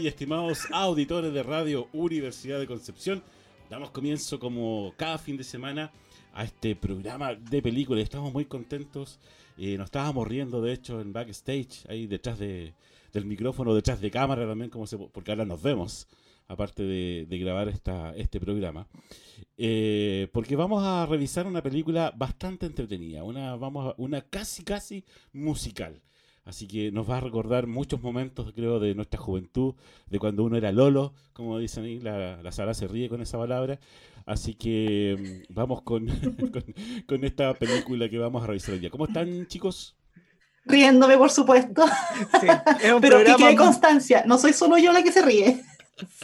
Y estimados auditores de Radio Universidad de Concepción. Damos comienzo como cada fin de semana a este programa de películas. Estamos muy contentos. Eh, nos estábamos riendo, de hecho, en backstage, ahí detrás de, del micrófono, detrás de cámara también, como se, porque ahora nos vemos, aparte de, grabar esta, este programa. Eh, porque vamos a revisar una película bastante entretenida, una, vamos una casi, casi musical. Así que nos va a recordar muchos momentos, creo, de nuestra juventud, de cuando uno era Lolo, como dicen ahí, la, la sala se ríe con esa palabra. Así que mm, vamos con, con, esta película que vamos a revisar hoy día. ¿Cómo están, chicos? Riéndome, por supuesto. Sí, es un Pero que quede constancia, no soy solo yo la que se ríe.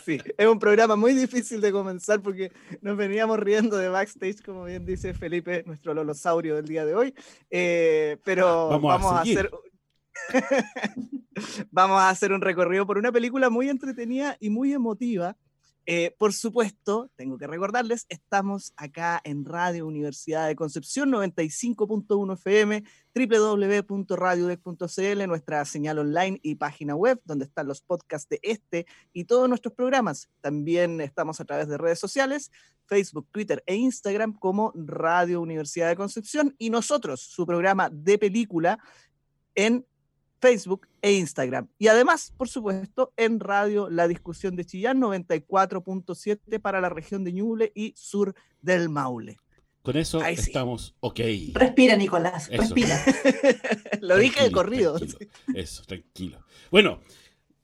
Sí, es un programa muy difícil de comenzar porque nos veníamos riendo de backstage, como bien dice Felipe, nuestro lolosaurio del día de hoy. Eh, pero vamos, a hacer Vamos a hacer un recorrido por una película muy entretenida y muy emotiva. Eh, por supuesto, tengo que recordarles, estamos acá en Radio Universidad de Concepción 95.1 FM, www.radiodec.cl, nuestra señal online y página web donde están los podcasts de este y todos nuestros programas. También estamos a través de redes sociales, Facebook, Twitter e Instagram como Radio Universidad de Concepción y nosotros, su programa de película en Facebook e Instagram. Y además, por supuesto, en radio La Discusión de Chillán 94.7 para la región de Ñuble y sur del Maule. Con eso estamos ok. Respira, Nicolás, respira. Lo dije de corrido. Eso, tranquilo. Bueno,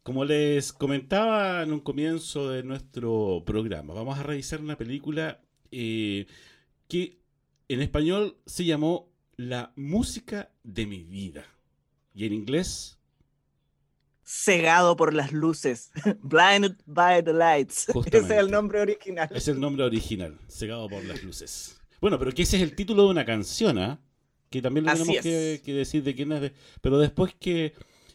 como les comentaba en un comienzo de nuestro programa, vamos a revisar una película eh, que en español se llamó La música de mi vida. ¿Y en inglés? Cegado por las luces. Blinded by the lights. Ese es el nombre original. Es el nombre original. Cegado por las luces. Bueno, pero que ese es el título de una canción, ¿ah? Que también lo tenemos que, decir de quién es. Pero después que,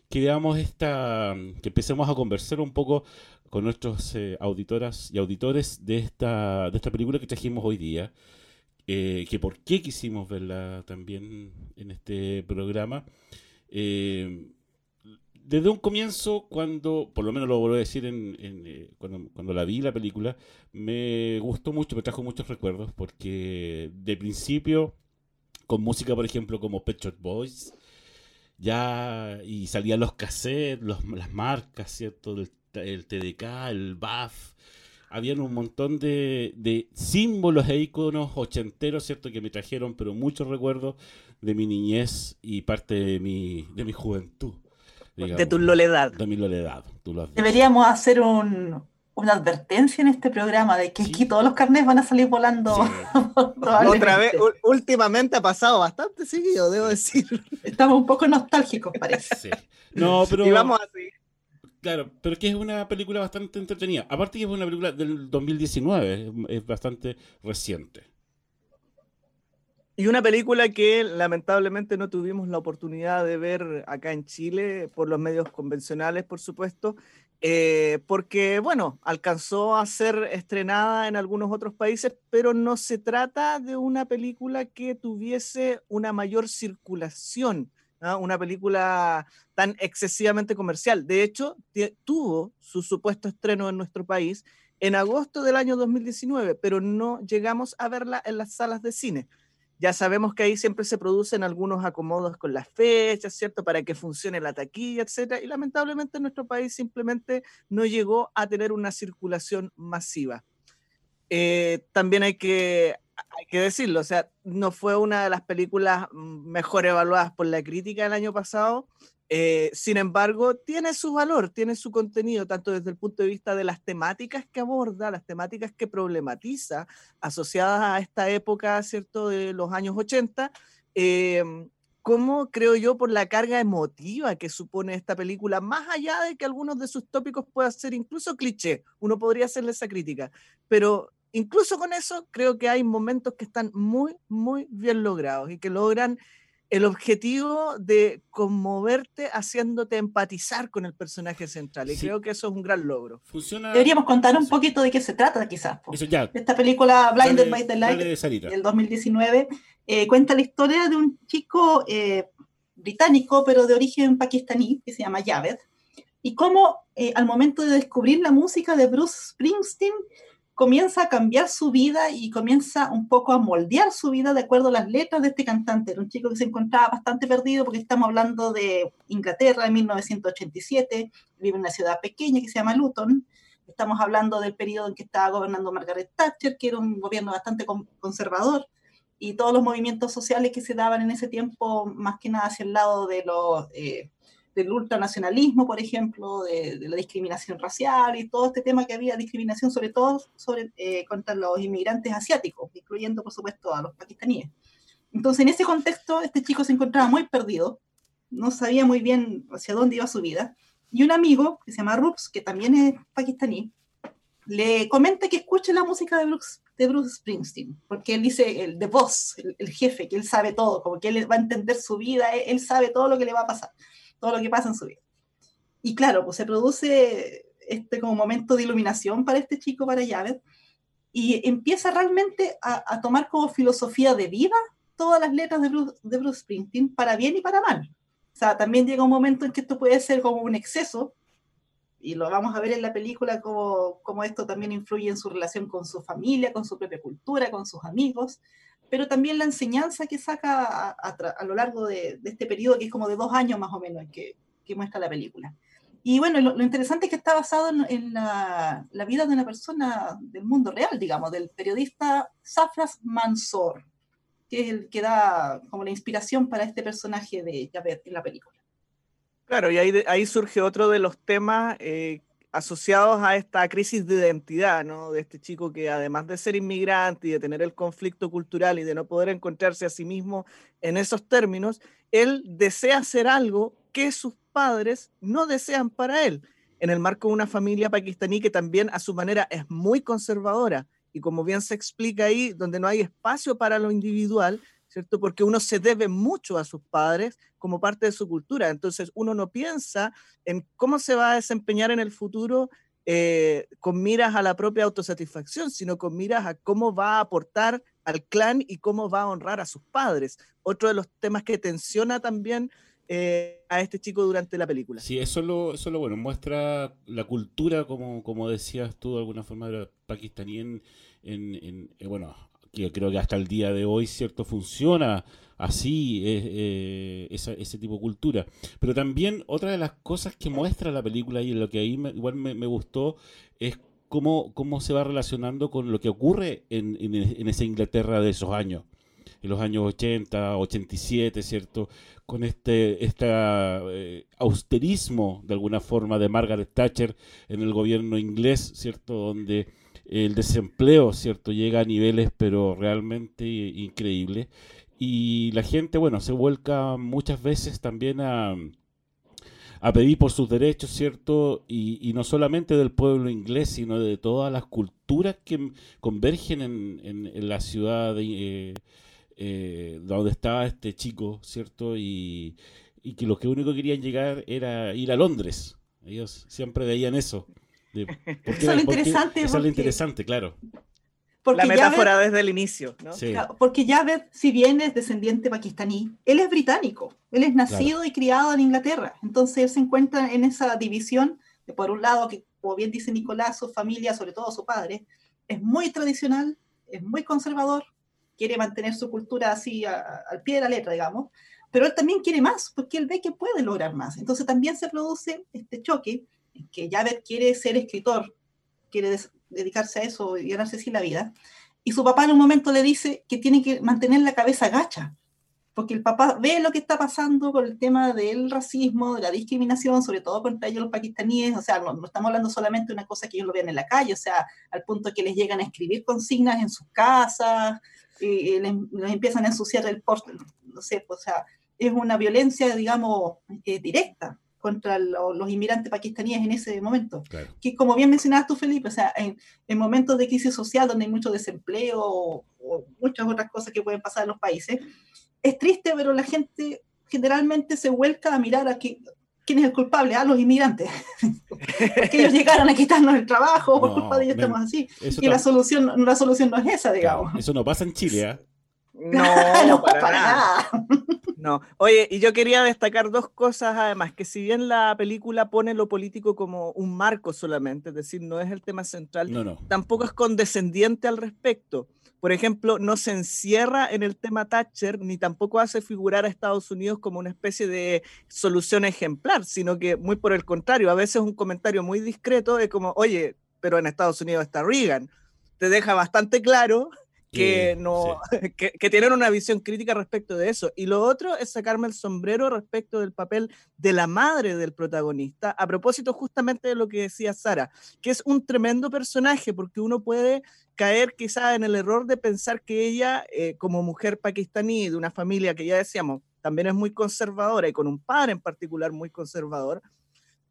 que esta. que empecemos a conversar un poco con nuestros eh, auditoras y auditores de esta, de esta película que trajimos hoy día. Eh, que por qué quisimos verla también en este programa. Eh, desde un comienzo, cuando, por lo menos lo vuelvo a decir en, eh, cuando, la vi la película, me gustó mucho, me trajo muchos recuerdos, porque de principio, con música, por ejemplo, como Pet Shop Boys, ya, y salían los cassettes, las marcas, ¿cierto? El, TDK, el BAF, habían un montón de, de, símbolos e iconos ochenteros, ¿cierto? Que me trajeron, pero muchos recuerdos de mi niñez y parte de mi, de mi juventud. de tu loledad. De mi loledad. Deberíamos hacer un, una advertencia en este programa de que aquí todos los carnets van a salir volando. Otra vez, últimamente ha pasado bastante seguido, debo decir. Estamos un poco nostálgicos, parece. No, pero. Y vamos así. Claro, pero es que es una película bastante entretenida. Aparte que es una película del 2019, es bastante reciente. Y una película que lamentablemente no tuvimos la oportunidad de ver acá en Chile por los medios convencionales, por supuesto, eh, porque, bueno, alcanzó a ser estrenada en algunos otros países, pero no se trata de una película que tuviese una mayor circulación, una película tan excesivamente comercial. De hecho, tuvo su supuesto estreno en nuestro país en agosto del año 2019, pero no llegamos a verla en las salas de cine. Ya sabemos que ahí siempre se producen algunos acomodos con las fechas, ¿cierto? Para que funcione la taquilla, etcétera. Y lamentablemente en nuestro país simplemente no llegó a tener una circulación masiva. Eh, también hay que, hay que decirlo, o sea, no fue una de las películas mejor evaluadas por la crítica el año pasado, eh, sin embargo, tiene su valor, tiene su contenido, tanto desde el punto de vista de las temáticas que aborda, las temáticas que problematiza, asociadas a esta época, ¿cierto?, de los años 80, em, como creo yo por la carga emotiva que supone esta película, más allá de que algunos de sus tópicos puedan ser incluso cliché, uno podría hacerle esa crítica, pero incluso con eso creo que hay momentos que están muy, muy bien logrados y que logran el objetivo de conmoverte haciéndote empatizar con el personaje central. Y creo que eso es un gran logro. Deberíamos contar un poquito de qué se trata, quizás. Esta película Blinded by the Light del 2019 eh, cuenta la historia de un chico eh, británico, pero de origen pakistaní, que se llama Javed, y cómo eh, al momento de descubrir la música de Bruce Springsteen, comienza a cambiar su vida y comienza un poco a moldear su vida de acuerdo a las letras de este cantante. Era un chico que se encontraba bastante perdido porque estamos hablando de Inglaterra en 1987, vive en una ciudad pequeña que se llama Luton. Estamos hablando del periodo en que estaba gobernando Margaret Thatcher, que era un gobierno bastante conservador, y todos los movimientos sociales que se daban en ese tiempo, más que nada hacia el lado de los... Eh, del ultranacionalismo, por ejemplo, de, la discriminación racial y todo este tema que había discriminación sobre todo sobre, eh, contra los inmigrantes asiáticos, incluyendo por supuesto a los pakistaníes. Entonces en ese contexto este chico se encontraba muy perdido, no sabía muy bien hacia dónde iba su vida, y un amigo que se llama Rups, que también es pakistaní, le comenta que escuche la música de Bruce, de Bruce Springsteen, porque él dice, el de voz, el, jefe, que él sabe todo, como que él va a entender su vida, él sabe todo lo que le va a pasar todo lo que pasa en su vida. Y claro, pues se produce este como momento de iluminación para este chico, para Javed, y empieza realmente a, tomar como filosofía de vida todas las letras de Bruce, de Bruce Springsteen, para bien y para mal. O sea, también llega un momento en que esto puede ser como un exceso, y lo vamos a ver en la película como, como esto también influye en su relación con su familia, con su propia cultura, con sus amigos, pero también la enseñanza que saca a, lo largo de, este periodo, que es como de dos años más o menos, que, que muestra la película. Y bueno, lo, interesante es que está basado en, la, la, vida de una persona del mundo real, digamos, del periodista Safras Mansour, que es el que da como la inspiración para este personaje de Javed en la película. Claro, y ahí, ahí surge otro de los temas eh, asociados a esta crisis de identidad, ¿no? De este chico que además de ser inmigrante y de tener el conflicto cultural y de no poder encontrarse a sí mismo en esos términos, él desea hacer algo que sus padres no desean para él, en el marco de una familia pakistaní que también a su manera es muy conservadora y como bien se explica ahí, donde no hay espacio para lo individual, ¿cierto? Porque uno se debe mucho a sus padres como parte de su cultura. Entonces uno no piensa en cómo se va a desempeñar en el futuro eh, con miras a la propia autosatisfacción, sino con miras a cómo va a aportar al clan y cómo va a honrar a sus padres. Otro de los temas que tensiona también eh, a este chico durante la película. Sí, eso es lo, eso lo bueno, muestra la cultura, como, como decías tú de alguna forma, pakistaní en, en, eh, bueno, que creo que hasta el día de hoy, ¿cierto? Funciona así eh, ese tipo de cultura. Pero también otra de las cosas que muestra la película y lo que ahí igual me, gustó es cómo, cómo se va relacionando con lo que ocurre en, en, esa Inglaterra de esos años. En los años 80, 87, ¿cierto? Con este, este austerismo, de alguna forma, de Margaret Thatcher en el gobierno inglés, ¿cierto? Donde el desempleo, ¿cierto? Llega a niveles pero realmente increíbles. Y la gente, bueno, se vuelca muchas veces también a, a pedir por sus derechos, ¿cierto? Y, no solamente del pueblo inglés, sino de todas las culturas que convergen en, en, la ciudad de, eh, eh, donde estaba este chico, ¿cierto? Y, que lo que único querían llegar era ir a Londres. Ellos siempre veían eso eso es lo interesante. Eso es lo interesante, claro. la metáfora desde el inicio, ¿no? Porque Javed, si bien es descendiente pakistaní, él es británico. Él es nacido y criado en Inglaterra. Entonces él se encuentra en esa división por un lado, que como bien dice Nicolás, su familia, sobre todo su padre, es muy tradicional, es muy conservador, quiere mantener su cultura así al pie de la letra, digamos, pero él también quiere más, porque él ve que puede lograr más. Entonces también se produce este choque, que Javed quiere ser escritor, quiere dedicarse a eso y ganarse así la vida, y su papá en un momento le dice que tiene que mantener la cabeza gacha, porque el papá ve lo que está pasando con el tema del racismo, de la discriminación, sobre todo contra ellos los pakistaníes, o sea, no, estamos hablando solamente de una cosa que ellos lo vean en la calle, o sea, al punto que les llegan a escribir consignas en sus casas, y, les, empiezan a ensuciar el porte, no sé, o sea, es una violencia, digamos, eh, directa contra los inmigrantes pakistaníes en ese momento. Que como bien mencionabas tú, Felipe, o sea, en, momentos de crisis social donde hay mucho desempleo o, o muchas otras cosas que pueden pasar en los países, es triste, pero la gente generalmente se vuelca a mirar a quién es el culpable, a los inmigrantes. Porque ellos llegaron a quitarnos el trabajo, por culpa de ellos estamos así. Y la solución, la solución no es esa, digamos. eso no pasa en Chile, ¿eh? No, no para, nada. No. Oye, y yo quería destacar dos cosas además, que si bien la película pone lo político como un marco solamente, es decir, no es el tema central, tampoco es condescendiente al respecto por ejemplo, no se encierra en el tema Thatcher ni tampoco hace figurar a Estados Unidos como una especie de solución ejemplar, sino que muy por el contrario, a veces un comentario muy discreto es como, oye, pero en Estados Unidos está Reagan. Te deja bastante claro que, no, que, tienen una visión crítica respecto de eso. Y lo otro es sacarme el sombrero respecto del papel de la madre del protagonista, a propósito justamente de lo que decía Sara, que es un tremendo personaje porque uno puede caer quizá en el error de pensar que ella, eh, como mujer pakistaní de una familia que ya decíamos, también es muy conservadora y con un padre en particular muy conservador,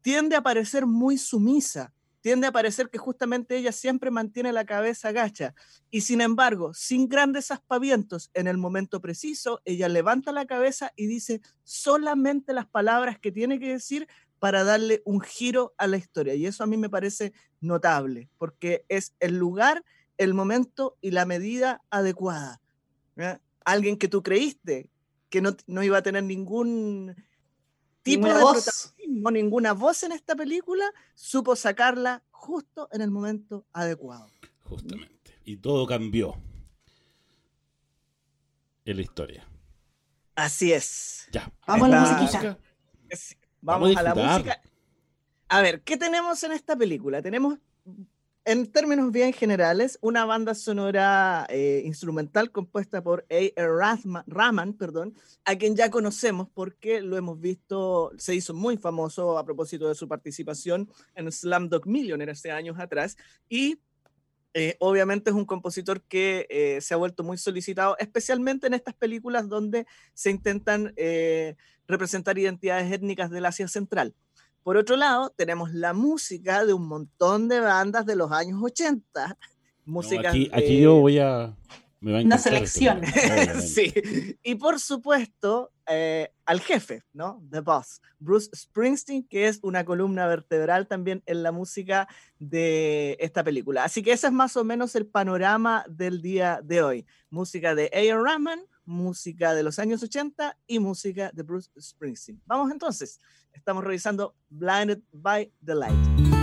tiende a parecer muy sumisa tiende a parecer que justamente ella siempre mantiene la cabeza gacha y sin embargo, sin grandes aspavientos, en el momento preciso, ella levanta la cabeza y dice solamente las palabras que tiene que decir para darle un giro a la historia. Y eso a mí me parece notable, porque es el lugar, el momento y la medida adecuada. Alguien que tú creíste que no, no iba a tener ningún tipo de protagonismo, ninguna voz en esta película, supo sacarla justo en el momento adecuado. Justamente. Y todo cambió en la historia. Así es. Ya. Vamos a la musiquita. Vamos, a la música. A ver, ¿qué tenemos en esta película? Tenemos en términos bien generales, una banda sonora eh, instrumental compuesta por A. Rahman, perdón, a quien ya conocemos porque lo hemos visto, se hizo muy famoso a propósito de su participación en Slumdog Millionaire hace años atrás y eh, obviamente es un compositor que eh, se ha vuelto muy solicitado, especialmente en estas películas donde se intentan representar identidades étnicas del Asia Central. Por otro lado, tenemos la música de un montón de bandas de los años 80. Música aquí, yo voy a... Una selección. sí. Y por supuesto, eh, al jefe, ¿no? The Boss, Bruce Springsteen, que es una columna vertebral también en la música de esta película. Así que ese es más o menos el panorama del día de hoy. Música de A.R. Rahman, música de los años 80 y música de Bruce Springsteen. Vamos entonces, estamos revisando Blinded by the Light.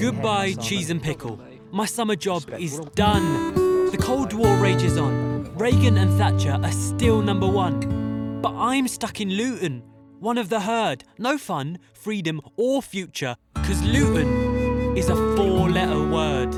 Goodbye, cheese and pickle. My summer job is done. The Cold War rages on. Reagan and Thatcher are still number one. But I'm stuck in Luton, one of the herd. No fun, freedom, or future, because Luton is a four letter word.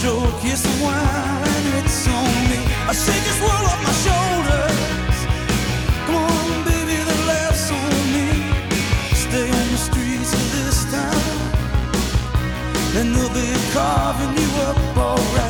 joke, kiss a wine. and it's on me. I shake this world off my shoulders. Come on, baby, the laughs on me. Stay on the streets of this town, and they'll be carving you up alright.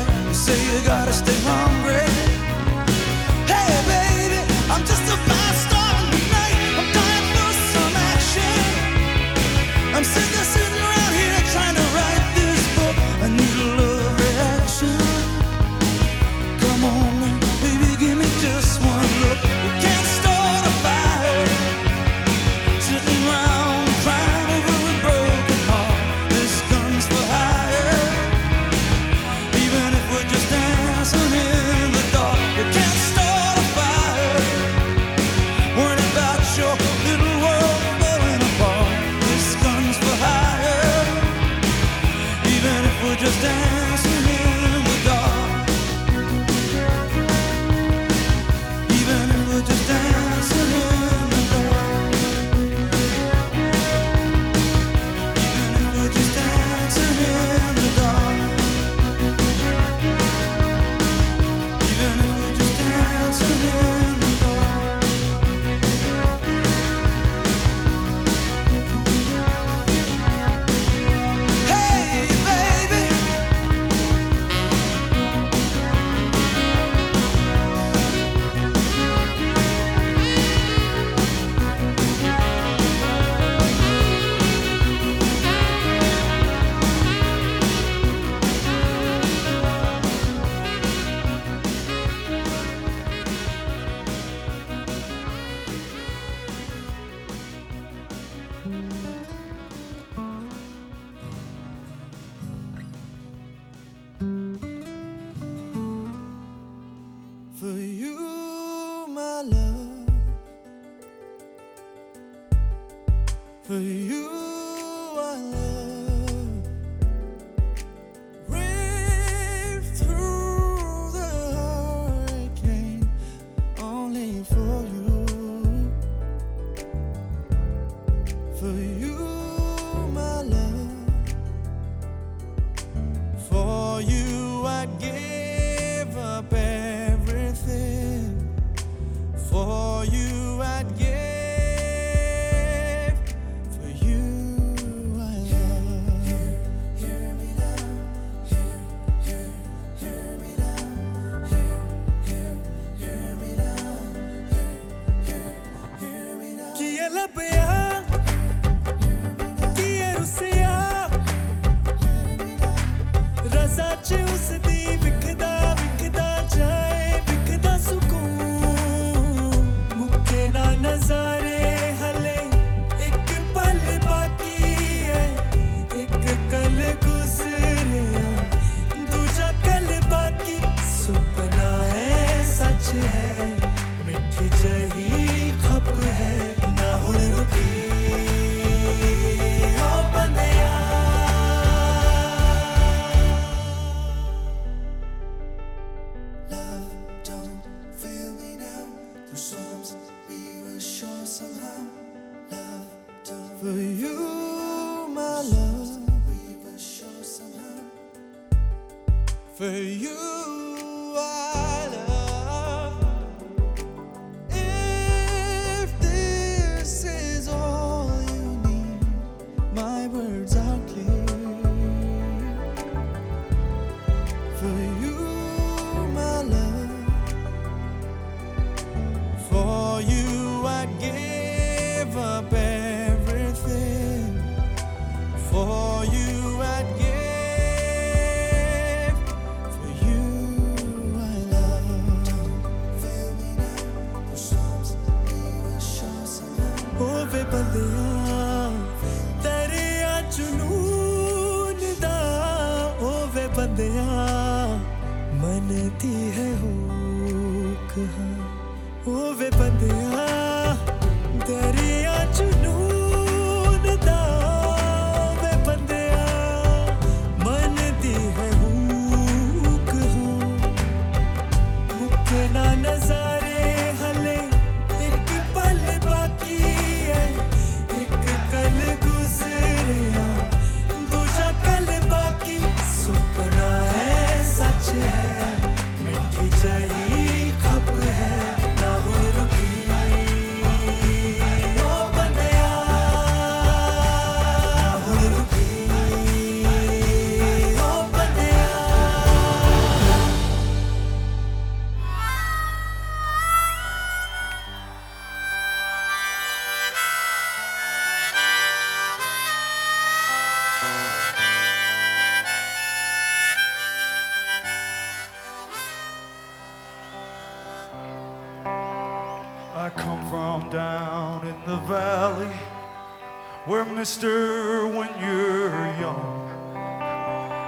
Minister when you're young.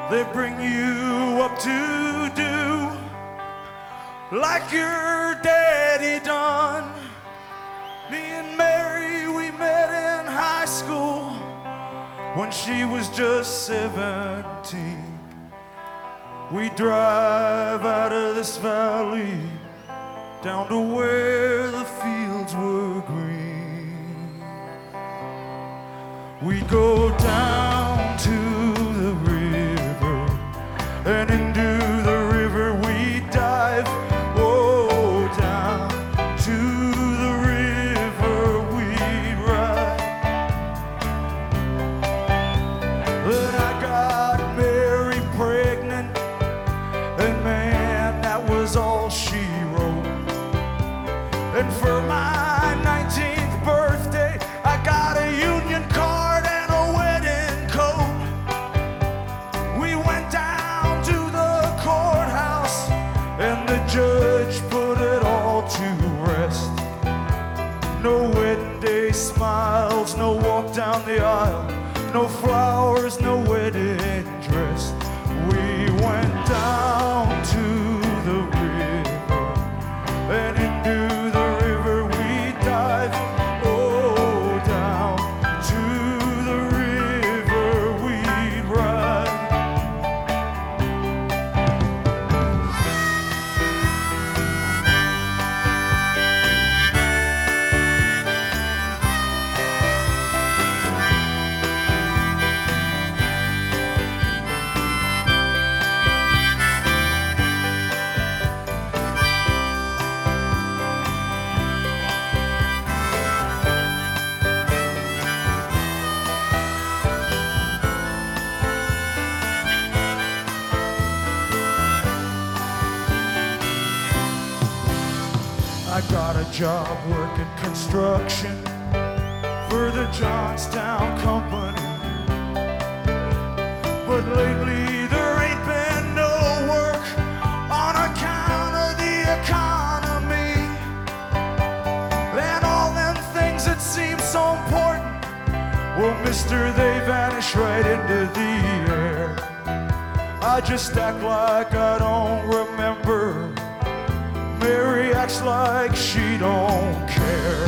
They bring you up to do like your daddy done. Me and Mary, we met in high school when she was just 17. We drive out of this valley down to where the fields We go down to no flowers, job working construction for the Johnstown Company. But lately there ain't been no work on account of the economy. And all them things that seem so important, well, mister, they vanish right into the air. I just act like I don't remember Mary acts like she don't care.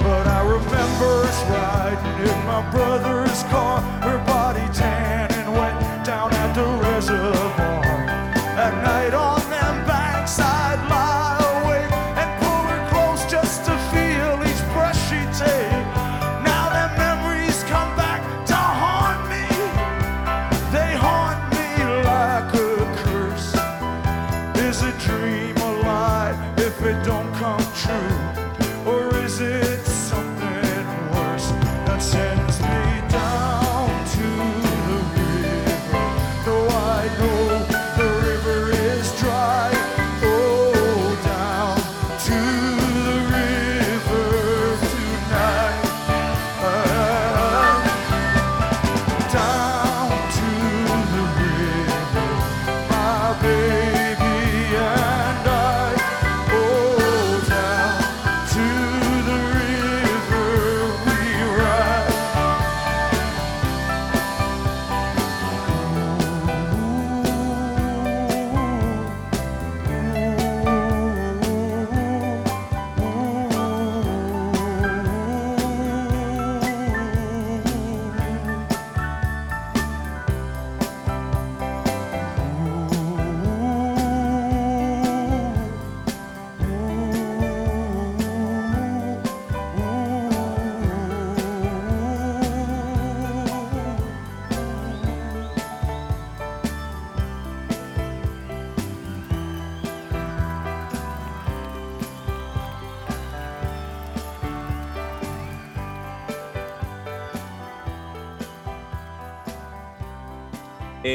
But I remember riding in my brother's car, her body tan and wet down at the reservoir.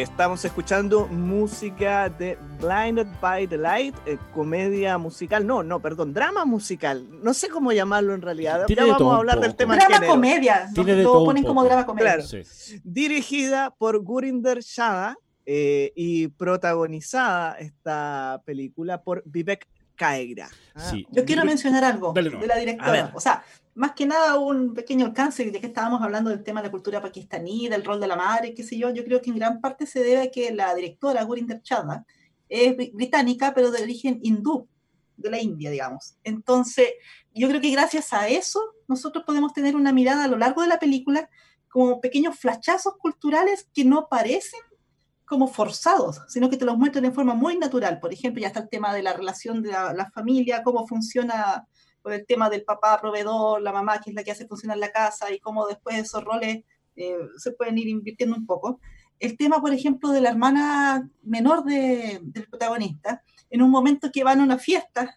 Estamos escuchando música de Blinded by the Light, eh, comedia musical, no, no, perdón, drama musical. No sé cómo llamarlo en realidad. Tiene ya de vamos todo a hablar del tema Drama género. comedia. Tiene de Lo todo ponen como drama comedia. Claro. Sí. Dirigida por Gurinder Shada eh, y protagonizada esta película por Vivek Kaegra. Ah, Sí. Yo quiero mencionar algo Dale de la A ver. directora. O sea, más que nada un pequeño alcance, ya que estábamos hablando del tema de la cultura pakistaní, del rol de la madre, qué sé yo, yo creo que en gran parte se debe a que la directora Gurinder Chadha es bri- británica, pero de origen hindú, de la India, digamos. Entonces, yo creo que gracias a eso nosotros podemos tener una mirada a lo largo de la película como pequeños flashazos culturales que no parecen como forzados, sino que te los muestran en forma muy natural. Por ejemplo, ya está el tema de la relación de la, la familia, cómo funciona el tema del papá proveedor, la mamá que es la que hace funcionar la casa y cómo después esos roles eh, se pueden ir invirtiendo un poco. El tema, por ejemplo, de la hermana menor de- del protagonista, en un momento que van a una fiesta,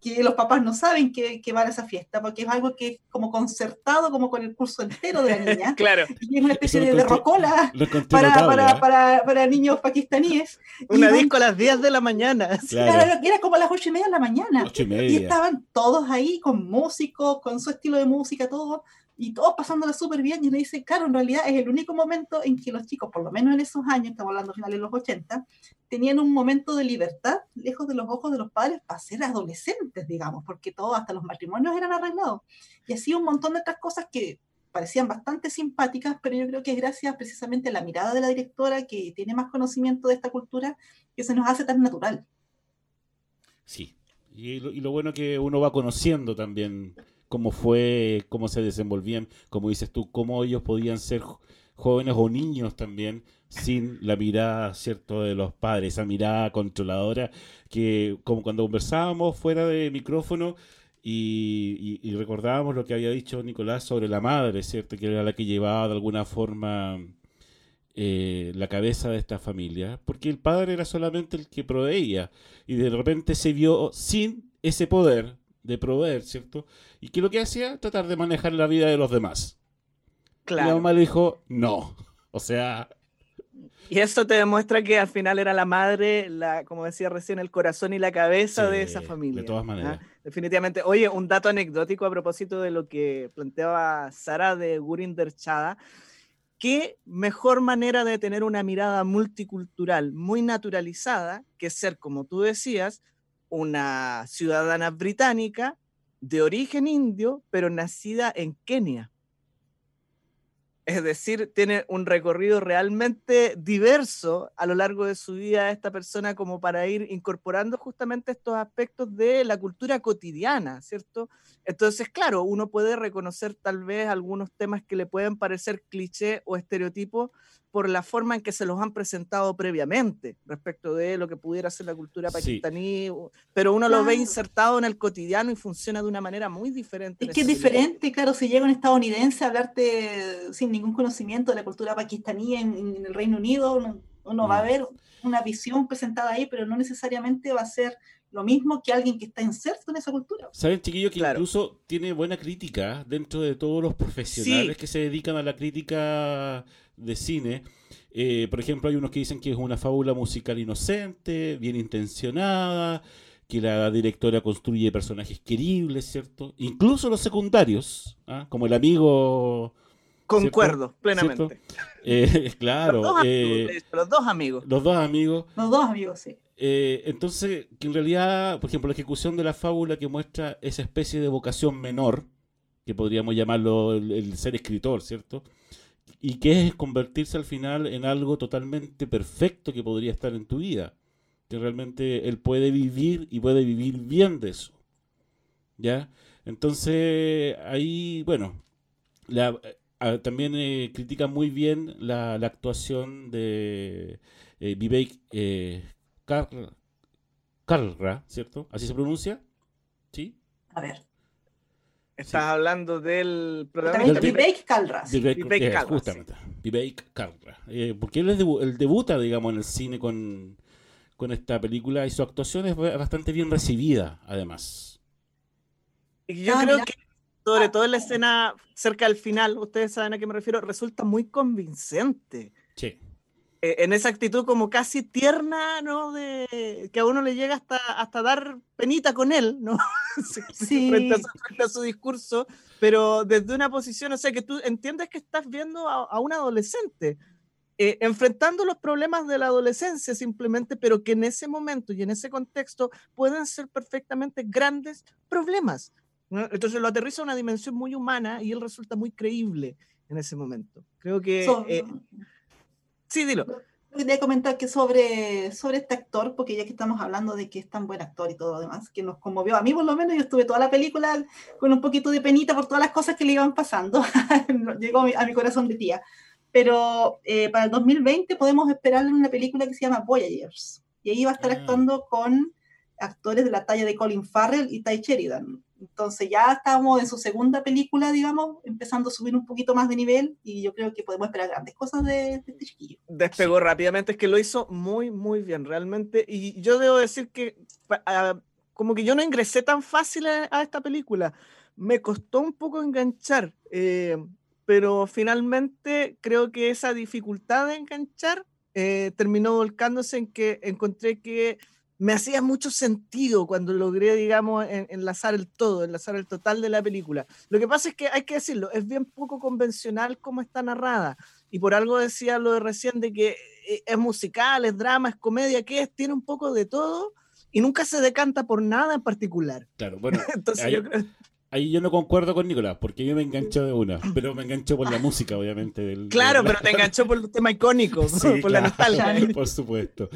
que los papás no saben que, que van a esa fiesta, porque es algo que es como concertado, como con el curso entero de la niña, Claro, y es una especie de encontré para, para, ¿eh? para, para niños pakistaníes. Y una van- disco a las 10 de la mañana. Claro. Claro, era como a las ocho y media de la mañana. Y Y estaban todos ahí con músicos, con su estilo de música, todo, y todos pasándola súper bien. Y uno dice, claro, en realidad es el único momento en que los chicos, por lo menos en esos años, estamos hablando finales de los 80, tenían un momento de libertad, lejos de los ojos de los padres, para ser adolescentes, digamos, porque todos, hasta los matrimonios eran arreglados. Y así un montón de otras cosas que parecían bastante simpáticas, pero yo creo que es gracias precisamente a la mirada de la directora, que tiene más conocimiento de esta cultura, que se nos hace tan natural. Sí. Y lo, y lo bueno que uno va conociendo también cómo fue, cómo se desenvolvían, como dices tú, cómo ellos podían ser jóvenes o niños también sin la mirada, ¿cierto?, de los padres, esa mirada controladora que como cuando conversábamos fuera de micrófono y, y- y recordábamos lo que había dicho Nicolás sobre la madre, ¿cierto?, que era la que llevaba de alguna forma eh, la cabeza de esta familia, porque el padre era solamente el que proveía y de repente se vio sin ese poder de proveer, ¿cierto? Y que lo que hacía, tratar de manejar la vida de los demás. Y la Claro. mamá le dijo, no. O sea, Y eso te demuestra que al final era la madre, la, como decía recién, el corazón y la cabeza de esa de familia. todas maneras. ¿ah? Definitivamente. Oye, un dato anecdótico a propósito de lo que planteaba Sara de Gurinder Chada. ¿Qué mejor manera de tener una mirada multicultural muy naturalizada que ser, como tú decías, una ciudadana británica de origen indio, pero nacida en Kenia? Es decir, tiene un recorrido realmente diverso a lo largo de su vida esta persona como para ir incorporando justamente estos aspectos de la cultura cotidiana, ¿cierto? Entonces, claro, uno puede reconocer tal vez algunos temas que le pueden parecer cliché o estereotipos por la forma en que se los han presentado previamente respecto de lo que pudiera ser la cultura pakistaní, pero uno lo ve insertado en el cotidiano y funciona de una manera muy diferente. Es que es diferente, claro, si llega un estadounidense a hablarte sin ningún conocimiento de la cultura pakistaní en, el Reino Unido, uno, va a mm. ver una visión presentada ahí, pero no necesariamente va a ser lo mismo que alguien que está inserto en esa cultura. Saben, chiquillos, que incluso tiene buena crítica dentro de todos los profesionales que se dedican a la crítica de cine. Eh, por ejemplo, hay unos que dicen que es una fábula musical inocente, bien intencionada, que la directora construye personajes queribles, ¿cierto? Incluso los secundarios, ¿ah? como el amigo... Concuerdo, plenamente. Eh, claro. Eh, los dos, amigos, los dos amigos. Los dos amigos. sí. Entonces, que en realidad, por ejemplo, la ejecución de la fábula que muestra esa especie de vocación menor, que podríamos llamarlo el ser escritor, ¿cierto? y que es convertirse al final en algo totalmente perfecto que podría estar en tu vida. Que realmente él puede vivir y puede vivir bien de eso. ¿Ya? Entonces, ahí, bueno, también eh, critica muy bien la, actuación de eh, Vivek Karra, ¿cierto? ¿Así se pronuncia? ¿Sí? A ver. Estás hablando del protagonista. Vivek Kalras. Vivek, Kalras. Justamente. Vivek Kalras. Eh, porque él, es él debuta, digamos, en el cine con, con esta película y su actuación es bastante bien recibida, además. Y yo ah, creo que, sobre todo en la escena cerca del final, ustedes saben a qué me refiero, resulta muy convincente. Sí. Eh, en esa actitud como casi tierna, ¿no? De que a uno le llega hasta, hasta dar penita con él, ¿no? Sí. frente, a su, discurso, pero desde una posición, o sea, que tú entiendes que estás viendo a, un adolescente, eh, enfrentando los problemas de la adolescencia simplemente, pero que en ese momento y en ese contexto pueden ser perfectamente grandes problemas. Entonces lo aterriza a una dimensión muy humana y él resulta muy creíble en ese momento. Creo que... Eh, Sí, dilo. Quería comentar que sobre, sobre este actor, porque ya que estamos hablando de que es tan buen actor y todo lo demás, que nos conmovió a mí por lo menos, yo estuve toda la película con un poquito de penita por todas las cosas que le iban pasando, llegó a mi, corazón de tía. Pero eh, para el 2020 podemos esperar una película que se llama Voyagers, y ahí va a estar ah. actuando con actores de la talla de Colin Farrell y Ty Sheridan. Entonces ya estamos en su segunda película, digamos, empezando a subir un poquito más de nivel y yo creo que podemos esperar grandes cosas de, este chiquillo. Despegó rápidamente, es que lo hizo muy, muy bien, realmente. Y yo debo decir que como que yo no ingresé tan fácil a, esta película. Me costó un poco enganchar, eh, pero finalmente creo que esa dificultad de enganchar eh, terminó volcándose en que encontré que me hacía mucho sentido cuando logré, digamos, enlazar el todo, enlazar el total de la película. Lo que pasa es que hay que decirlo, es bien poco convencional como está narrada. Y por algo decía lo de recién de que eh, es musical, es drama, es comedia, que es, tiene un poco de todo y nunca se decanta por nada en particular. Claro, bueno, Entonces, yo creo... Ahí yo no concuerdo con Nicolás, porque yo me engancho de una, pero me engancho por la música, obviamente. Del, claro, pero te enganchó por el tema icónico, por la nostalgia. Por supuesto.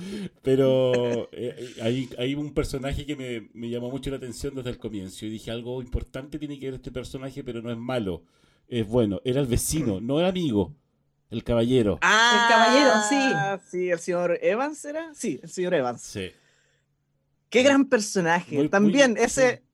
Pero eh, hay, hay, un personaje que me, me, llamó mucho la atención desde el comienzo. Y dije, algo importante tiene que ver este personaje, pero no es malo. Es bueno. Era el vecino, no el amigo. El caballero. Ah, el caballero, sí. Sí, el señor Evans era. Sí, el señor Evans. Sí. Qué gran personaje. También ese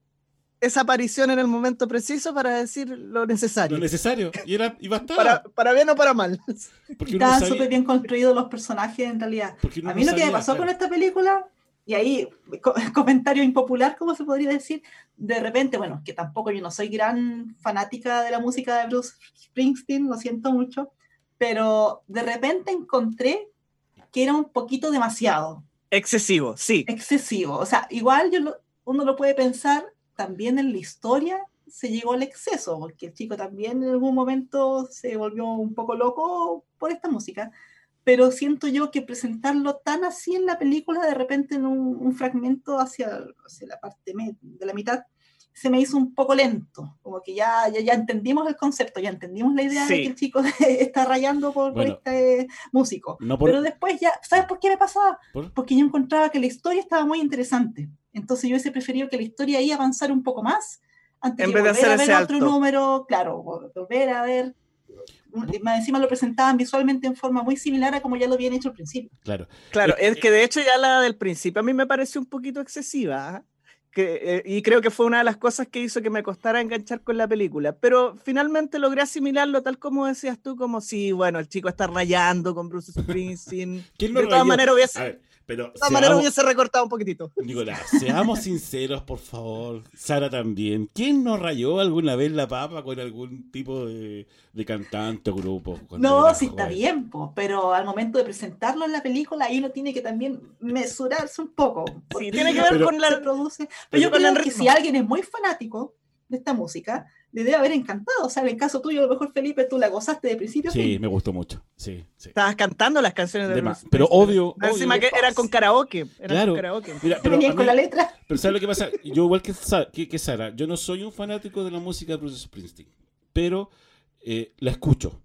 esa aparición en el momento preciso para decir lo necesario. Lo necesario. Y, era, y Para, para bien o para mal. Estaban súper bien construidos los personajes en realidad. A mí lo que me pasó con esta película, y ahí comentario impopular, como se podría decir, de repente, bueno, que tampoco yo no soy gran fanática de la música de Bruce Springsteen, lo siento mucho, pero de repente encontré que era un poquito demasiado. Excesivo, sí. Excesivo. O sea, igual yo uno lo puede pensar también en la historia se llegó al exceso, porque el chico también en algún momento se volvió un poco loco por esta música, pero siento yo que presentarlo tan así en la película, de repente en un, fragmento hacia, hacia, la parte de la mitad, se me hizo un poco lento, como que ya, ya, entendimos el concepto, ya entendimos la idea de que el chico está rayando por, este músico. Pero después ya, ¿sabes por qué me pasaba? Porque yo encontraba que la historia estaba muy interesante. Entonces yo hubiese preferido que la historia ahí avanzara un poco más, antes de, volver a ver otro número, claro, volver a ver más encima lo presentaban visualmente en forma muy similar a como ya lo habían hecho al principio. Claro. Claro, es que de hecho ya la del principio a mí me pareció un poquito excesiva. Que, eh, y creo que fue una de las cosas que hizo que me costara enganchar con la película. Pero finalmente logré asimilarlo tal como decías tú, como si, bueno, el chico está rayando con Bruce Springsteen. de todas maneras hubiese... Pero de todas maneras hubiese recortado un poquitito. Nicolás, seamos sinceros, por favor. Sara también. ¿Quién no rayó alguna vez la papa con algún tipo de, cantante o grupo? No, sí está bien, pero al momento de presentarlo en la película, ahí uno tiene que también mesurarse un poco. Sí, tiene que ver con la... Produce. Pero, yo creo que si alguien es muy fanático de esta música, le debe haber encantado. O sea, en el caso tuyo, a lo mejor, Felipe, tú la gozaste de principio. Sí, me gustó mucho. Sí, Estabas cantando las canciones de, de Pero obvio. Encima que eran con karaoke. claro. Venían con la letra. Pero ¿sabes lo que pasa? Yo, igual que, que, Sara, yo no soy un fanático de la música de Bruce Springsteen. Pero eh, la escucho.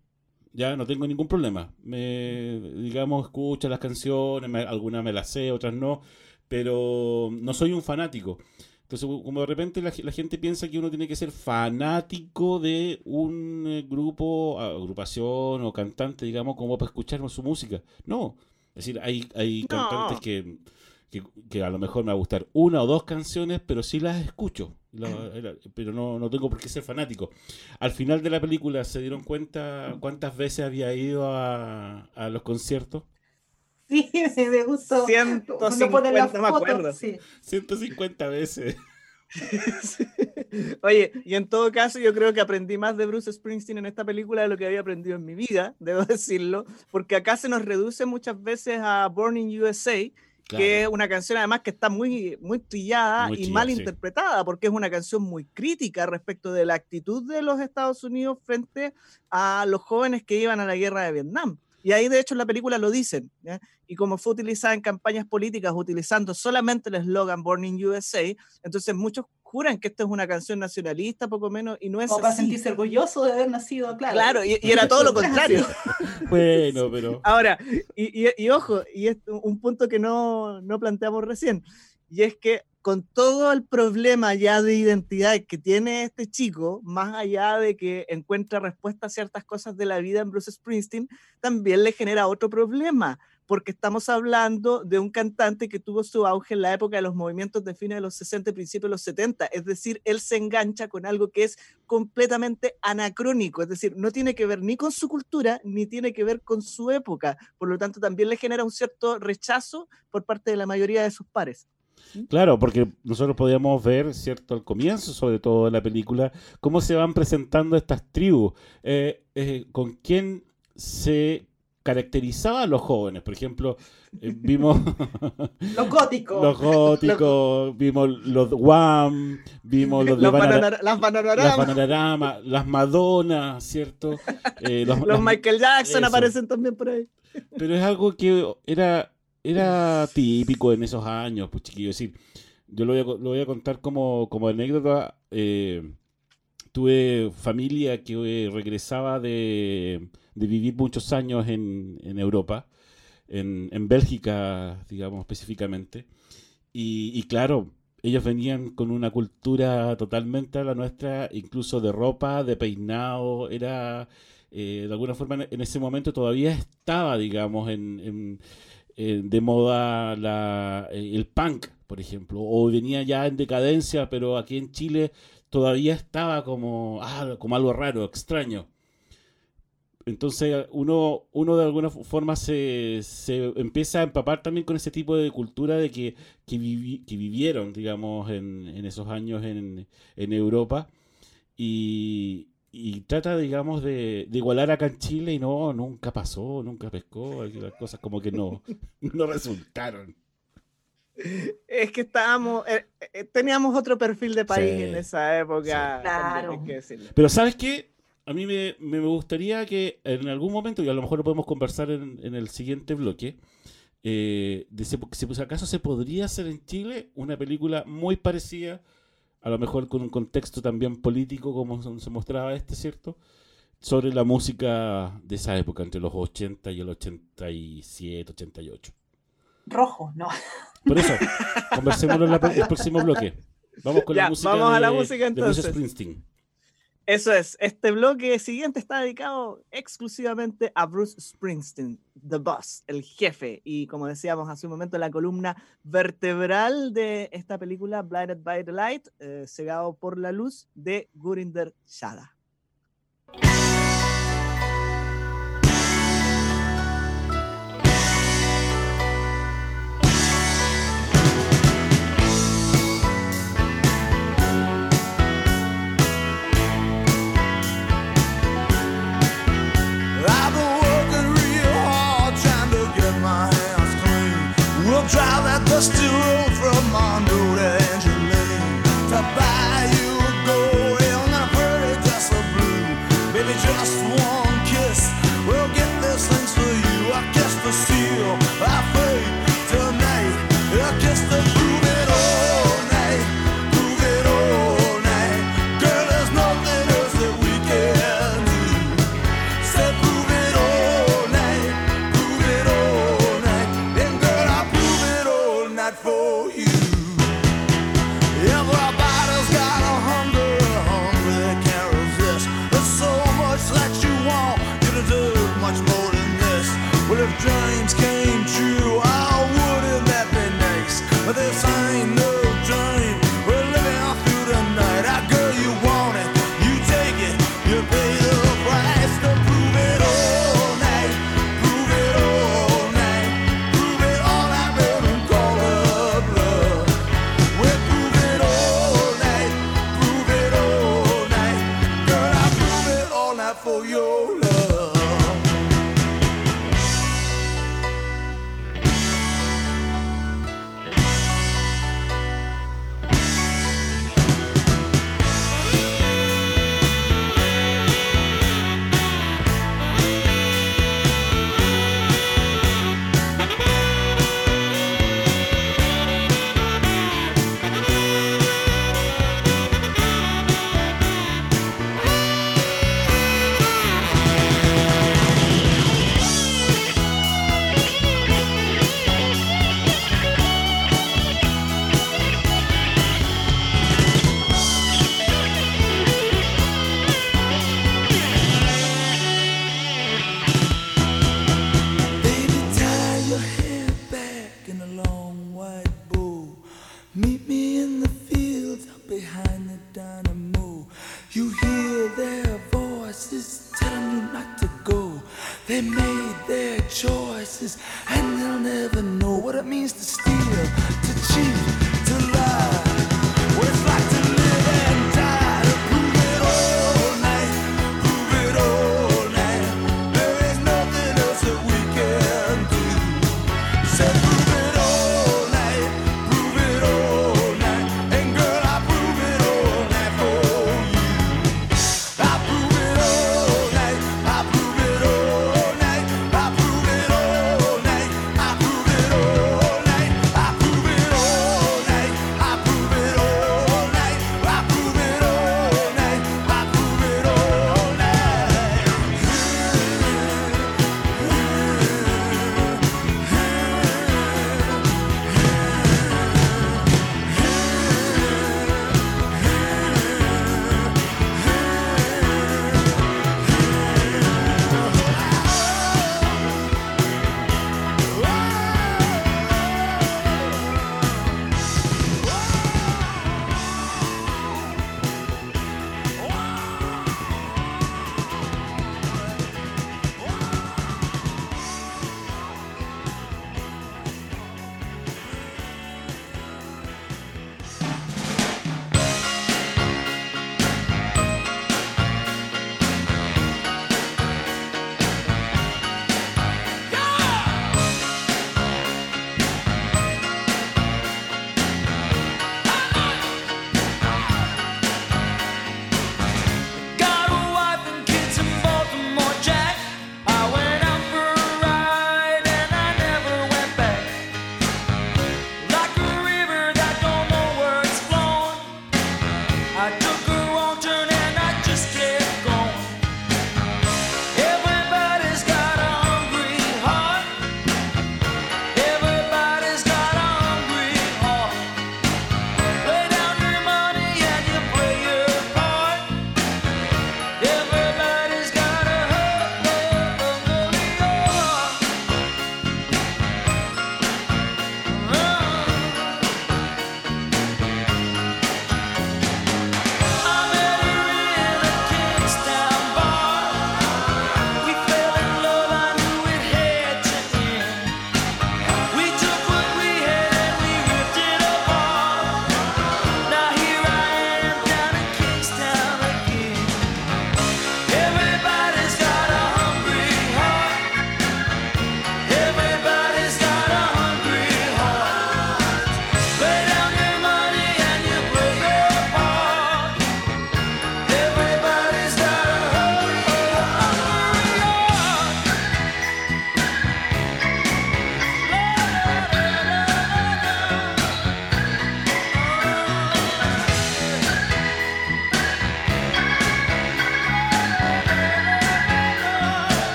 Ya no tengo ningún problema. Me, digamos, escucho las canciones, algunas me las sé, otras no. Pero no soy un fanático. Entonces, como de repente la, gente piensa que uno tiene que ser fanático de un eh, grupo, agrupación o cantante, digamos, como para escuchar su música. No. Es decir, hay, hay cantantes que, que, a lo mejor me va a gustar una o dos canciones, pero sí las escucho. pero no, no tengo por qué ser fanático. Al final de la película, ¿se dieron cuenta cuántas veces había ido a, a los conciertos? Sí, me gustó. 150, no me acuerdo. Sí. 150 veces. Oye, y en todo caso yo creo que aprendí más de Bruce Springsteen en esta película de lo que había aprendido en mi vida, debo decirlo, porque acá se nos reduce muchas veces a Born in USA, que es una canción además que está muy, muy trillada y mal interpretada, porque es una canción muy crítica respecto de la actitud de los Estados Unidos frente a los jóvenes que iban a la guerra de Vietnam. Y ahí de hecho en la película lo dicen. Y como fue utilizada en campañas políticas utilizando solamente el eslogan Born in USA, entonces muchos juran que esto es una canción nacionalista, poco menos, y no es o para sentirse orgulloso de haber nacido, claro. Claro, y, era todo lo contrario. bueno, pero... Ahora, y, y, ojo, y es un punto que no, no planteamos recién, y es que con todo el problema ya de identidad que tiene este chico, más allá de que encuentra respuesta a ciertas cosas de la vida en Bruce Springsteen, también le genera otro problema, porque estamos hablando de un cantante que tuvo su auge en la época de los movimientos de fines de los 60 y principios de los 70, es decir, él se engancha con algo que es completamente anacrónico, es decir, no tiene que ver ni con su cultura, ni tiene que ver con su época, por lo tanto también le genera un cierto rechazo por parte de la mayoría de sus pares. Claro, porque nosotros podíamos ver, ¿cierto? Al comienzo, sobre todo de la película, cómo se van presentando estas tribus, eh, eh, con quién se caracterizaban los jóvenes. Por ejemplo, eh, vimos... los góticos. los góticos, vimos los Wham, vimos los de las Bananarama. las Madonna, ¿cierto? los, Michael Jackson aparecen también por ahí. Pero es algo que era era típico en esos años, pues chiquillo. decir, yo lo voy a, lo voy a contar como, como anécdota. Eh, tuve familia que regresaba de, de, vivir muchos años en, en Europa, en, en, Bélgica, digamos específicamente. Y, claro, ellos venían con una cultura totalmente a la nuestra, incluso de ropa, de peinado, era... Eh, de alguna forma en ese momento todavía estaba, digamos, en eh, de moda eh, el punk, por ejemplo, o venía ya en decadencia, pero aquí en Chile todavía estaba como, ah, como algo raro, extraño. Entonces uno, uno de alguna forma se, se, empieza a empapar también con ese tipo de cultura de que, que, que vivieron, digamos, en, en, esos años en, en Europa. Y, y trata, digamos, de, igualar acá en Chile y no, nunca pasó, nunca pescó, las cosas como que no, no resultaron. Es que estábamos, eh, eh, teníamos otro perfil de país en esa época. Claro. Pero ¿sabes qué? A mí me, me, gustaría que en algún momento, y a lo mejor lo podemos conversar en, en el siguiente bloque, eh, de si, si, acaso se podría hacer en Chile una película muy parecida a lo mejor con un contexto también político como se mostraba este, ¿cierto? Sobre la música de esa época, entre los 80 y el 87, 88. Rojo, no. Por eso, conversémoslo en el próximo bloque. Vamos con ya, la música. Vamos a la música entonces. De Bruce Springsteen. Eso es. Este bloque siguiente está dedicado exclusivamente a Bruce Springsteen, The Boss, el jefe. Y como decíamos hace un momento, la columna vertebral de esta película, Blinded by the Light, eh, cegado por la luz, de Gurinder Shada.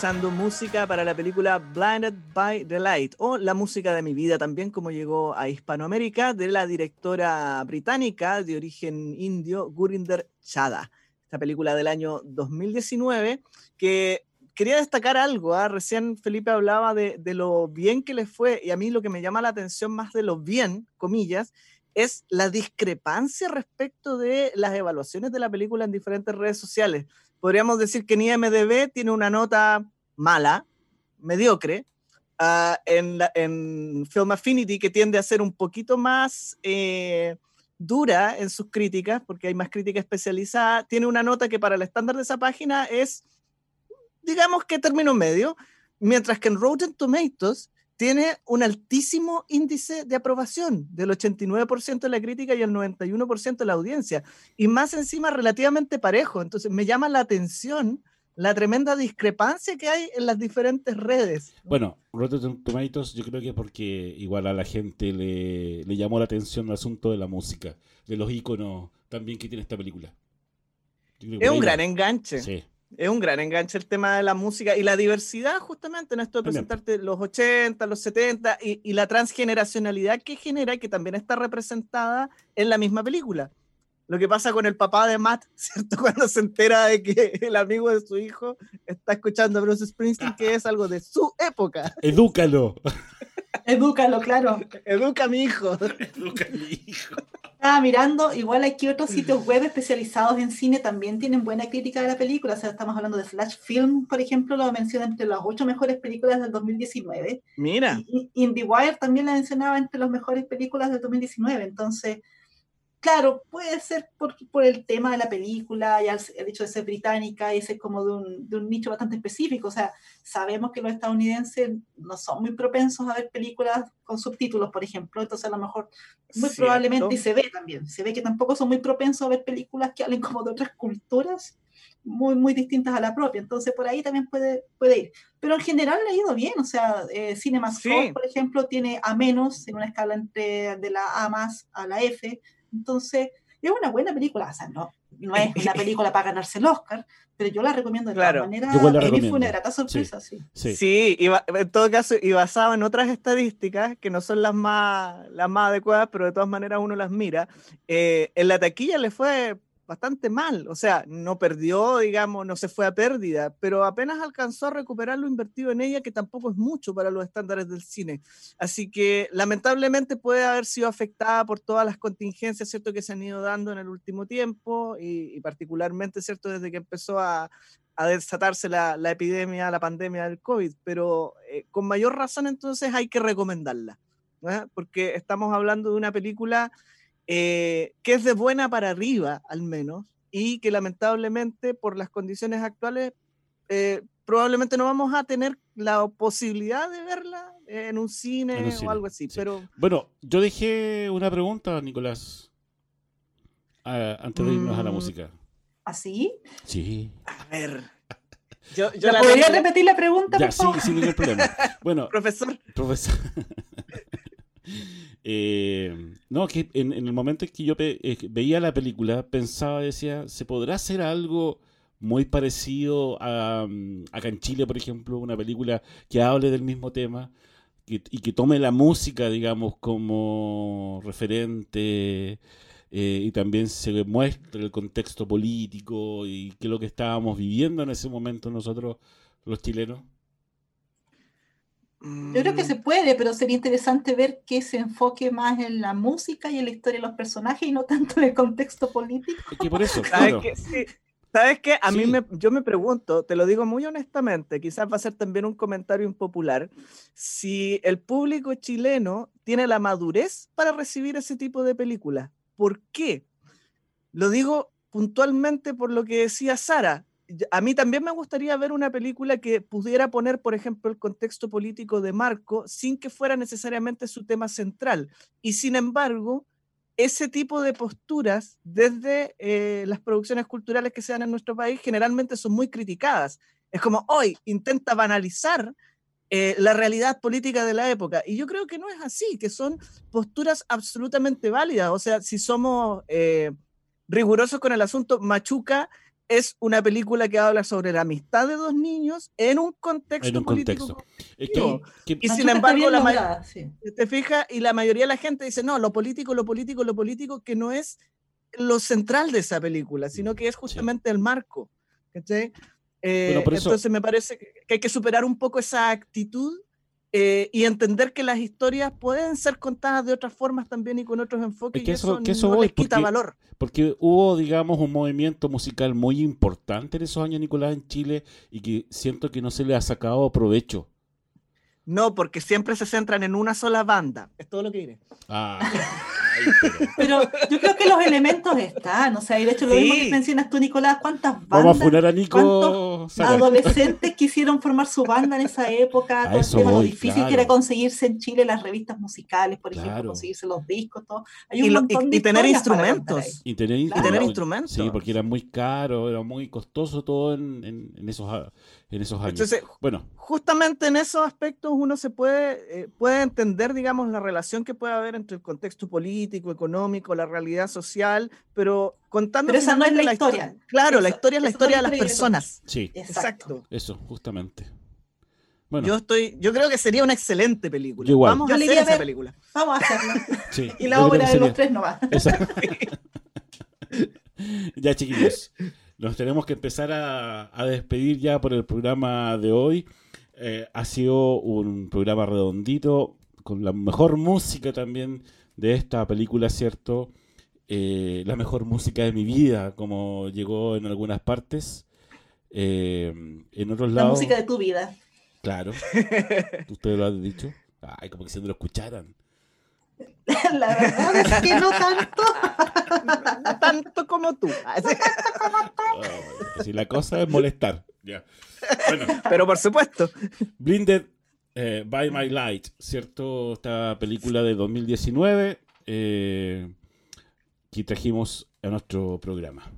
Revisando música para la película Blinded by the Light o La música de mi vida también, como llegó a Hispanoamérica, de la directora británica de origen indio, Gurinder Chada. Esta película del año 2019 que quería destacar algo. ¿ah? Recién Felipe hablaba de, de lo bien que le fue y a mí lo que me llama la atención más de lo bien, comillas, es la discrepancia respecto de las evaluaciones de la película en diferentes redes sociales podríamos decir que en IMDB tiene una nota mala, mediocre, uh, en, en, Film Affinity, que tiende a ser un poquito más eh, dura en sus críticas, porque hay más crítica especializada, tiene una nota que para el estándar de esa página es, digamos que término medio, mientras que en Rotten Tomatoes tiene un altísimo índice de aprobación, del 89% de la crítica y el 91% de la audiencia, y más encima relativamente parejo. Entonces me llama la atención la tremenda discrepancia que hay en las diferentes redes. Bueno, Rotten Tomatoes yo creo que porque igual a la gente le, le llamó la atención el asunto de la música, de los iconos también que tiene esta película. Es un gran enganche. Sí es un gran enganche el tema de la música y la diversidad justamente en esto de presentarte los 80, los 70 y, la transgeneracionalidad que genera y que también está representada en la misma película. Lo que pasa con el papá de Matt, ¿cierto? Cuando se entera de que el amigo de su hijo está escuchando a Bruce Springsteen, que es algo de su época. Edúcalo. Edúcalo, claro. Educa a mi hijo. Educa a mi hijo. Estaba mirando, igual aquí otros sitios web especializados en cine también tienen buena crítica de la película. O sea, estamos hablando de Flash Film, por ejemplo, lo menciona entre las ocho mejores películas del 2019. Mira. Y IndieWire también la mencionaba entre las mejores películas del 2019. Entonces, claro, puede ser por, por, el tema de la película y el, hecho de ser británica y ser como de un, de un, nicho bastante específico. O sea, sabemos que los estadounidenses no son muy propensos a ver películas con subtítulos, por ejemplo. Entonces, a lo mejor, muy probablemente, y se ve también, se ve que tampoco son muy propensos a ver películas que hablen como de otras culturas muy, muy distintas a la propia. Entonces, por ahí también puede, puede ir. Pero en general le ha ido bien. O sea, eh, CinemaScope, por ejemplo, tiene a menos en una escala entre de la A más a la F entonces, es una buena película. O sea, no, no es una película para ganarse el Oscar, pero yo la recomiendo de claro. todas maneras. fue una grata sorpresa, sí. Sí, y en todo caso, y basado en otras estadísticas que no son las más, las más adecuadas, pero de todas maneras uno las mira, eh, en la taquilla le fue bastante mal, o sea, no perdió, digamos, no se fue a pérdida, pero apenas alcanzó a recuperar lo invertido en ella, que tampoco es mucho para los estándares del cine. Así que lamentablemente puede haber sido afectada por todas las contingencias, ¿cierto?, que se han ido dando en el último tiempo y, particularmente, ¿cierto?, desde que empezó a, desatarse la, epidemia, la pandemia del COVID, pero eh, con mayor razón entonces hay que recomendarla, porque estamos hablando de una película eh, que es de buena para arriba al menos, y que lamentablemente por las condiciones actuales eh, probablemente no vamos a tener la posibilidad de verla en un cine, o algo así. Pero... Bueno, yo dejé una pregunta, Nicolás, antes de irnos a la mm. música. ¿Así? Sí. A ver. Yo, yo ¿Podría repetir la pregunta? Ya, sí, sin ningún problema. Bueno, profesor. Profesor. Eh, no, que en, el momento en que yo veía la película, pensaba, decía, ¿se podrá hacer algo muy parecido a, mm, acá en por ejemplo, una película que hable del mismo tema y que tome la música, digamos, como referente eh, y también se muestre el contexto político y qué es lo que estábamos viviendo en ese momento nosotros, los chilenos? Yo creo que se puede, pero sería interesante ver que se enfoque más en la música y en la historia de los personajes y no tanto en el contexto político. por eso, ¿Sabes qué? A mí me, yo me pregunto, te lo digo muy honestamente, quizás va a ser también un comentario impopular, si el público chileno tiene la madurez para recibir ese tipo de películas. ¿Por qué? Lo digo puntualmente por lo que decía Sara a mí también me gustaría ver una película que pudiera poner, por ejemplo, el contexto político de Marco sin que fuera necesariamente su tema central. Y sin embargo, ese tipo de posturas desde eh, las producciones culturales que se dan en nuestro país generalmente son muy criticadas. Es como hoy intenta banalizar eh, la realidad política de la época. Y yo creo que no es así, que son posturas absolutamente válidas. O sea, si somos eh, rigurosos con el asunto, Machuca es una película que habla sobre la amistad de dos niños en un contexto en un político. Contexto. y sin embargo, la te fijas, y la mayoría de la gente dice, no, lo político, lo político, lo político, que no es lo central de esa película, sino que es justamente el marco. Eh, entonces me parece que hay que superar un poco esa actitud eh, y entender que las historias pueden ser contadas de otras formas también y con otros enfoques. que eso, que eso quita porque, valor. Porque hubo, digamos, un movimiento musical muy importante en esos años, Nicolás, en Chile, y que siento que no se le ha sacado provecho. No, porque siempre se centran en una sola banda. Es todo lo que diré. Ah. pero... yo creo que los elementos están, o sea, y de hecho lo mismo que mencionas tú, Nicolás, cuántas bandas, Vamos a funar a Nico adolescentes quisieron formar su banda en esa época, todo lo difícil que era conseguirse en Chile las revistas musicales, por ejemplo, conseguirse los discos, todo. Hay un y, montón y, tener instrumentos. Y tener, instrumentos. Sí, porque era muy caro, era muy costoso todo en, en, esos, en esos años. Entonces, bueno. justamente en esos aspectos uno se puede, eh, puede entender, digamos, la relación que puede haber entre el contexto político económico, la realidad social, pero contando... Pero esa no es la, historia. Claro, la historia es la historia de las personas. Sí, exacto. Eso, justamente. Bueno. Yo estoy, yo creo que sería una excelente película. Vamos a hacer esa película. Vamos a hacerla. y la obra de los tres no va. ya, chiquillos. Nos tenemos que empezar a, despedir ya por el programa de hoy. Eh, ha sido un programa redondito, con la mejor música también de esta película, ¿cierto? Eh, la mejor música de mi vida, como llegó en algunas partes. Eh, en otros lados. La música de tu vida. Claro. Ustedes lo han dicho. Ay, como que si no lo escucharan. La verdad es que no tanto. No tanto como tú. Si la cosa es molestar. Ya. Pero por supuesto. Blinded eh, By My Light, ¿cierto? Esta película de 2019 eh, que trajimos a nuestro programa.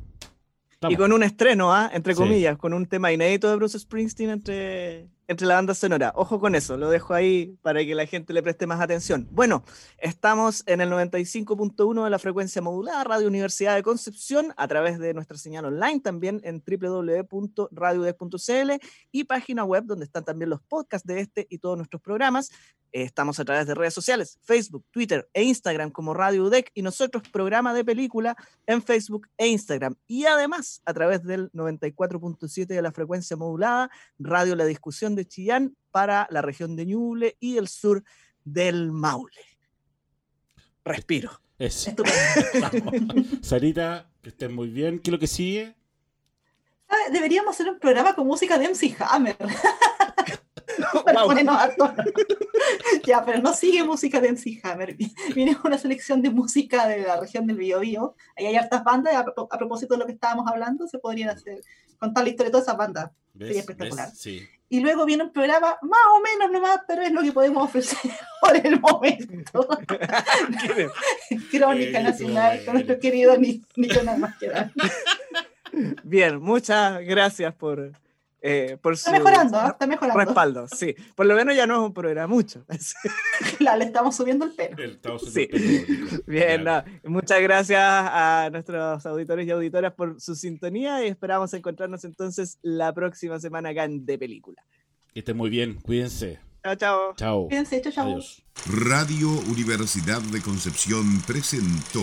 Y con un estreno, ¿ah? entre comillas, con un tema inédito de Bruce Springsteen entre, entre la banda sonora. Ojo con eso, lo dejo ahí para que la gente le preste más atención. Bueno, estamos en el 95.1 de la frecuencia modulada, Radio Universidad de Concepción, a través de nuestra señal online, también en www.radiodec.cl y página web donde están también los podcasts de este y todos nuestros programas. Estamos a través de redes sociales, Facebook, Twitter e Instagram como Radio UDEC y nosotros programa de película en Facebook e Instagram. Y además a través del 94.7 de la frecuencia modulada, Radio La Discusión de Chillán para la región de Ñuble y el sur del Maule. Respiro. Sarita, que estén muy bien. ¿Qué es lo que sigue? Ah, deberíamos hacer un programa con música de MC Hammer. ya, pero no sigue música de MC Hammer. Viene una selección de música de la región del Biobío. Ahí hay hartas bandas. A, propósito de lo que estábamos hablando, se podrían hacer, contar la historia de todas esas bandas. Sería espectacular. Y luego viene un programa más o menos nomás, pero es lo que podemos ofrecer por el momento. Crónica Nacional con nuestro querido Nicolás Masquerano. Bien, muchas gracias por, eh, por está mejorando, ¿eh? está mejorando. Respaldo, sí. Por lo menos ya no es un programa mucho. claro, le estamos subiendo el pelo. sí. Bien, muchas gracias a nuestros auditores y auditoras por su sintonía y esperamos encontrarnos entonces la próxima semana acá en De Película. Que estén muy bien, cuídense. Chao, chao. Chao. Cuídense, chao, chao. Radio Universidad de Concepción presentó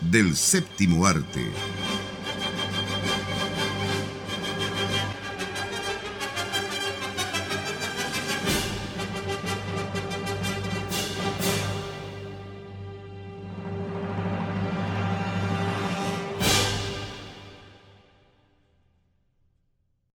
del séptimo arte.